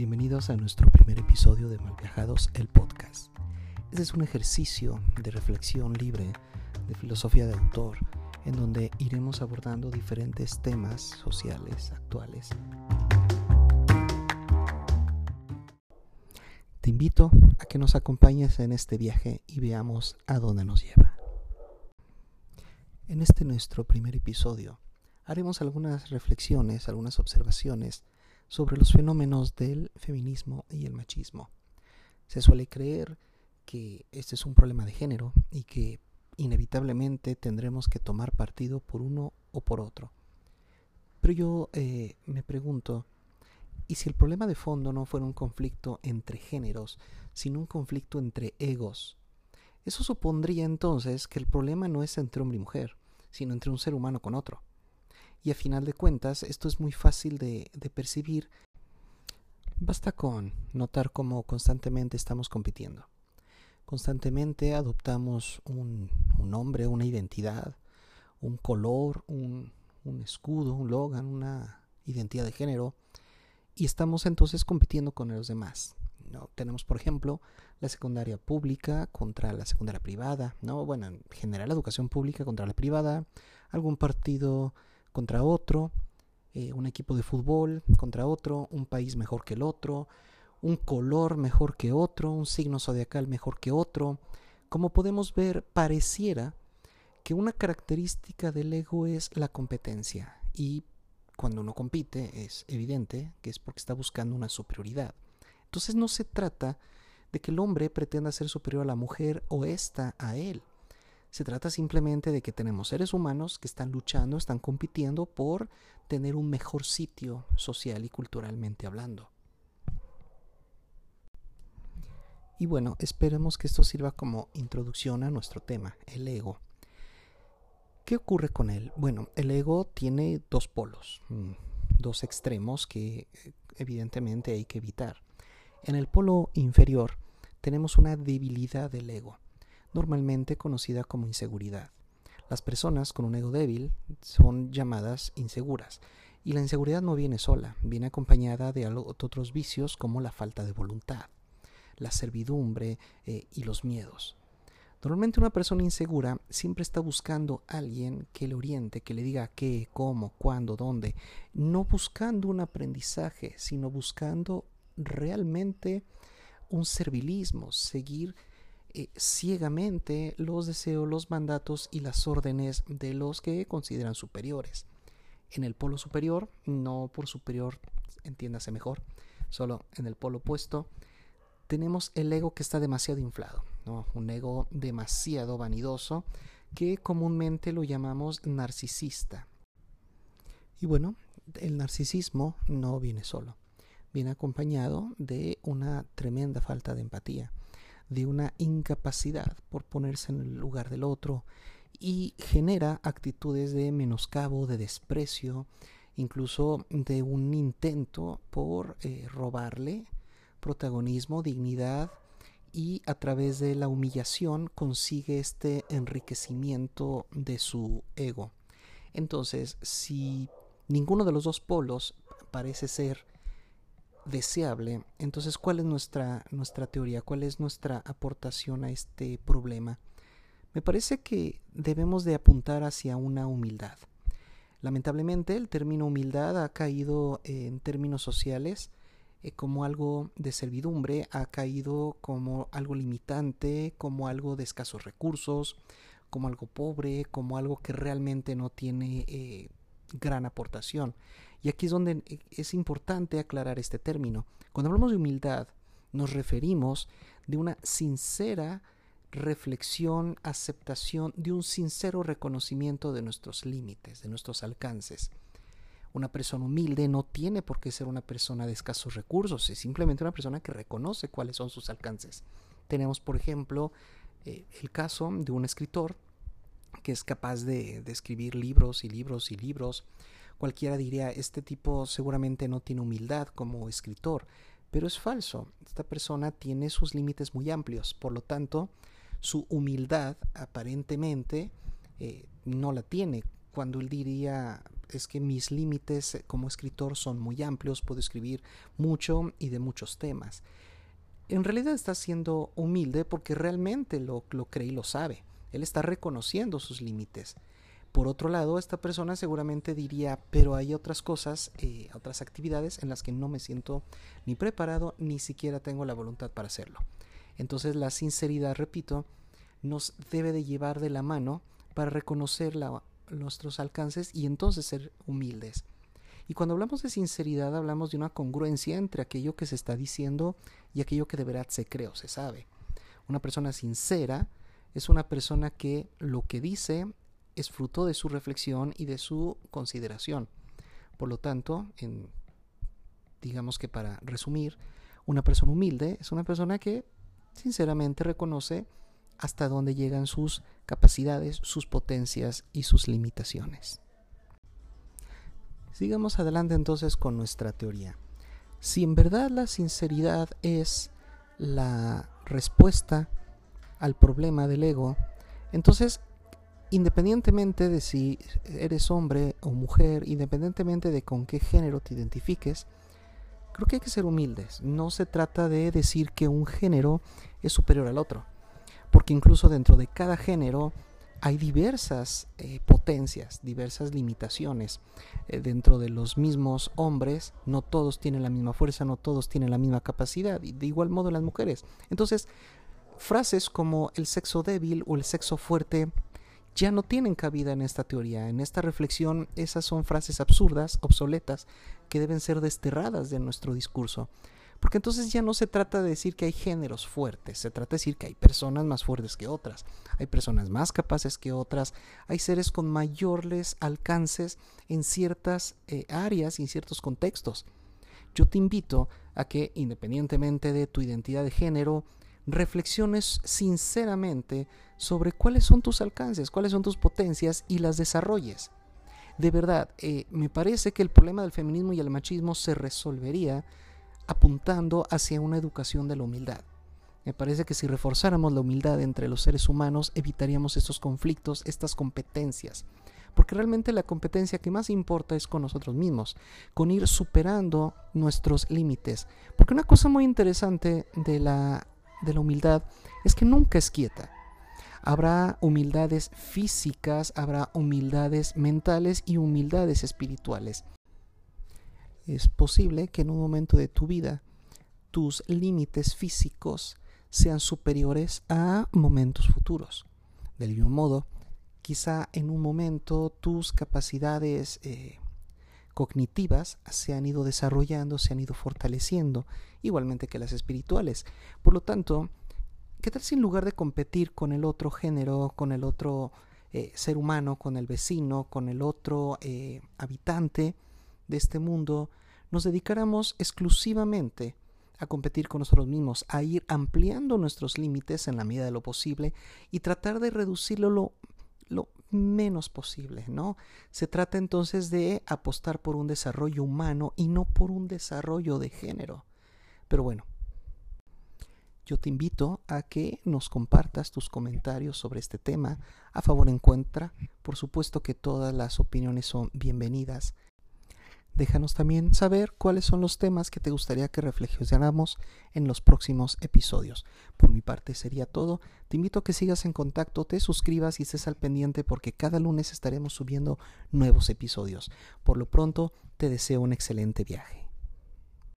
Bienvenidos a nuestro primer episodio de Malviajados, el podcast. Este es un ejercicio de reflexión libre, de filosofía de autor, en donde iremos abordando diferentes temas sociales actuales. Te invito a que nos acompañes en este viaje y veamos a dónde nos lleva. En este nuestro primer episodio haremos algunas reflexiones, algunas observaciones sobre los fenómenos del feminismo y el machismo. Se suele creer que este es un problema de género y que inevitablemente tendremos que tomar partido por uno o por otro. Pero yo eh, me pregunto, ¿y si el problema de fondo no fuera un conflicto entre géneros, sino un conflicto entre egos? Eso supondría entonces que el problema no es entre hombre y mujer, sino entre un ser humano con otro. Y a final de cuentas, esto es muy fácil de, percibir. Basta con notar cómo constantemente estamos compitiendo. Constantemente adoptamos un, nombre, una identidad, un color, un, un escudo, un logan, una identidad de género, y estamos entonces compitiendo con los demás. ¿no? Tenemos, por ejemplo, la secundaria pública contra la secundaria privada, ¿no? Bueno, en general la educación pública contra la privada, algún partido contra otro, eh, un equipo de fútbol contra otro, un país mejor que el otro, un color mejor que otro, un signo zodiacal mejor que otro. Como podemos ver, pareciera que una característica del ego es la competencia y cuando uno compite es evidente que es porque está buscando una superioridad. Entonces no se trata de que el hombre pretenda ser superior a la mujer o ésta a él. Se trata simplemente de que tenemos seres humanos que están luchando, están compitiendo por tener un mejor sitio social y culturalmente hablando. Y bueno, esperemos que esto sirva como introducción a nuestro tema, el ego. ¿Qué ocurre con él? Bueno, el ego tiene dos polos, mm, dos extremos que eh, evidentemente hay que evitar. En el polo inferior tenemos una debilidad del ego normalmente conocida como inseguridad. Las personas con un ego débil son llamadas inseguras, y la inseguridad no viene sola, viene acompañada de otros vicios como la falta de voluntad, la servidumbre eh, y los miedos. Normalmente una persona insegura siempre está buscando a alguien que le oriente, que le diga qué, cómo, cuándo, dónde, no buscando un aprendizaje, sino buscando realmente un servilismo, seguir eh, ciegamente los deseos, los mandatos y las órdenes de los que consideran superiores. En el polo superior, no por superior, entiéndase mejor, solo en el polo opuesto, tenemos el ego que está demasiado inflado, un ego demasiado vanidoso que comúnmente lo llamamos narcisista. Y bueno, el narcisismo no viene solo, viene acompañado de una tremenda falta de empatía de una incapacidad por ponerse en el lugar del otro y genera actitudes de menoscabo, de desprecio, incluso de un intento por eh, robarle protagonismo, dignidad y a través de la humillación consigue este enriquecimiento de su ego. Entonces, si ninguno de los dos polos parece ser deseable. Entonces, ¿cuál es nuestra, nuestra teoría? ¿Cuál es nuestra aportación a este problema? Me parece que debemos de apuntar hacia una humildad. Lamentablemente, el término humildad ha caído en términos sociales eh, como algo de servidumbre, ha caído como algo limitante, como algo de escasos recursos, como algo pobre, como algo que realmente no tiene eh, gran aportación. Y aquí es donde eh, es importante aclarar este término. Cuando hablamos de humildad, nos referimos de una sincera reflexión, aceptación, de un sincero reconocimiento de nuestros límites, de nuestros alcances. Una persona humilde no tiene por qué ser una persona de escasos recursos, es simplemente una persona que reconoce cuáles son sus alcances. Tenemos, por ejemplo, eh, el caso de un escritor que es capaz de escribir libros y libros y libros, Cualquiera diría, este tipo seguramente no tiene humildad como escritor, pero es falso. Esta persona tiene sus límites muy amplios, por lo tanto, su humildad aparentemente eh, no la tiene. Cuando él diría, es que mis límites como escritor son muy amplios, puedo escribir mucho y de muchos temas. En realidad está siendo humilde porque realmente lo, lo cree y lo sabe. Él está reconociendo sus límites. Por otro lado, esta persona seguramente diría, pero hay otras cosas, eh, otras actividades en las que no me siento ni preparado, ni siquiera tengo la voluntad para hacerlo. Entonces la sinceridad, repito, nos debe de llevar de la mano para reconocer nuestros alcances y entonces ser humildes. Y cuando hablamos de sinceridad hablamos de una congruencia entre aquello que se está diciendo y aquello que de verdad se cree o se sabe. Una persona sincera es una persona que lo que dice es fruto de su reflexión y de su consideración. Por lo tanto, en, digamos que para resumir, una persona humilde es una persona que sinceramente reconoce hasta dónde llegan sus capacidades, sus potencias y sus limitaciones. Sigamos adelante entonces con nuestra teoría. Si en verdad la sinceridad es la respuesta al problema del ego, entonces independientemente de si eres hombre o mujer, independientemente de con qué género te identifiques, creo que hay que ser humildes. No se trata de decir que un género es superior al otro, porque incluso dentro de cada género hay diversas eh, potencias, diversas limitaciones. Eh, dentro de los mismos hombres, no todos tienen la misma fuerza, no todos tienen la misma capacidad, y de igual modo las mujeres. Entonces, frases como el sexo débil o el sexo fuerte ya no tienen cabida en esta teoría. En esta reflexión, esas son frases absurdas, obsoletas, que deben ser desterradas de nuestro discurso. Porque entonces ya no se trata de decir que hay géneros fuertes, se trata de decir que hay personas más fuertes que otras, hay personas más capaces que otras, hay seres con mayores alcances en ciertas eh, áreas y en ciertos contextos. Yo te invito a que, independientemente de tu identidad de género, reflexiones sinceramente sobre cuáles son tus alcances, cuáles son tus potencias y las desarrolles. De verdad, eh, me parece que el problema del feminismo y el machismo se resolvería apuntando hacia una educación de la humildad. Me parece que si reforzáramos la humildad entre los seres humanos, evitaríamos estos conflictos, estas competencias. Porque realmente la competencia que más importa es con nosotros mismos, con ir superando nuestros límites. Porque una cosa muy interesante de la de la humildad es que nunca es quieta. Habrá humildades físicas, habrá humildades mentales y humildades espirituales. Es posible que en un momento de tu vida tus límites físicos sean superiores a momentos futuros. Del mismo modo, quizá en un momento tus capacidades eh, cognitivas se han ido desarrollando, se han ido fortaleciendo, igualmente que las espirituales. Por lo tanto, ¿qué tal si en lugar de competir con el otro género, con el otro eh, ser humano, con el vecino, con el otro eh, habitante de este mundo, nos dedicáramos exclusivamente a competir con nosotros mismos, a ir ampliando nuestros límites en la medida de lo posible y tratar de reducirlo lo, lo menos posible, ¿no? Se trata entonces de apostar por un desarrollo humano y no por un desarrollo de género. Pero bueno, yo te invito a que nos compartas tus comentarios sobre este tema a favor en contra. Por supuesto que todas las opiniones son bienvenidas. Déjanos también saber cuáles son los temas que te gustaría que reflexionáramos en los próximos episodios. Por mi parte sería todo. Te invito a que sigas en contacto, te suscribas y estés al pendiente porque cada lunes estaremos subiendo nuevos episodios. Por lo pronto, te deseo un excelente viaje.